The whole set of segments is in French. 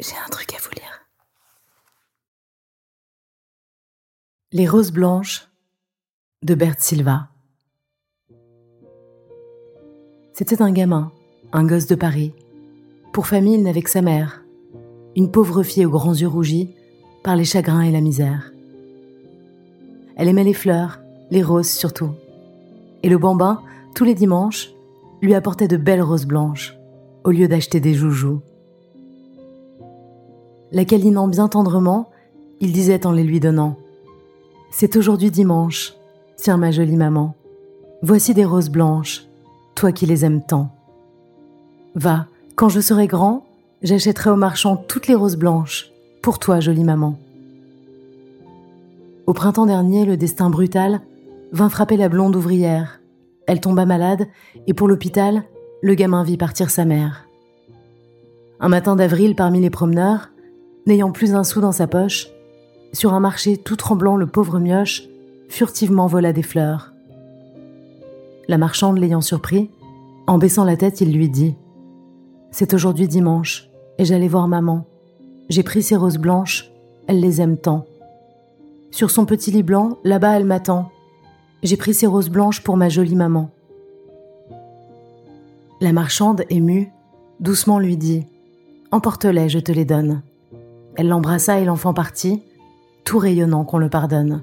J'ai un truc à vous lire. Les roses blanches de Bert Silva. C'était un gamin, un gosse de Paris. Pour famille, il n'avait que sa mère, une pauvre fille aux grands yeux rougis par les chagrins et la misère. Elle aimait les fleurs, les roses surtout. Et le bambin, tous les dimanches, lui apportait de belles roses blanches, au lieu d'acheter des joujoux. La câlinant bien tendrement, il disait en les lui donnant C'est aujourd'hui dimanche, tiens ma jolie maman, voici des roses blanches, toi qui les aimes tant. Va, quand je serai grand, j'achèterai au marchand toutes les roses blanches, pour toi, jolie maman. Au printemps dernier, le destin brutal vint frapper la blonde ouvrière. Elle tomba malade, et pour l'hôpital, le gamin vit partir sa mère. Un matin d'avril, parmi les promeneurs, n'ayant plus un sou dans sa poche, sur un marché tout tremblant, le pauvre mioche furtivement vola des fleurs. La marchande l'ayant surpris, en baissant la tête, il lui dit C'est aujourd'hui dimanche, et j'allais voir maman. J'ai pris ces roses blanches, elle les aime tant. Sur son petit lit blanc, là-bas, elle m'attend. J'ai pris ces roses blanches pour ma jolie maman. La marchande, émue, doucement lui dit Emporte-les, je te les donne. Elle l'embrassa et l'enfant partit, tout rayonnant qu'on le pardonne.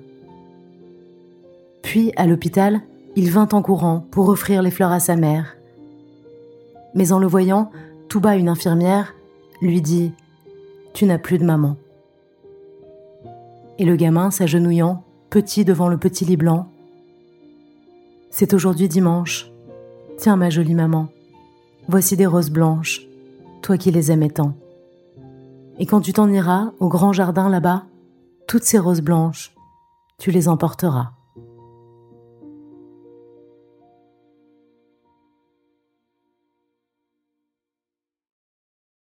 Puis, à l'hôpital, il vint en courant pour offrir les fleurs à sa mère. Mais en le voyant, tout bas une infirmière lui dit Tu n'as plus de maman. Et le gamin, s'agenouillant, petit devant le petit lit blanc C'est aujourd'hui dimanche. Tiens, ma jolie maman, voici des roses blanches, toi qui les aimais tant. Et quand tu t'en iras au grand jardin là-bas, toutes ces roses blanches, tu les emporteras.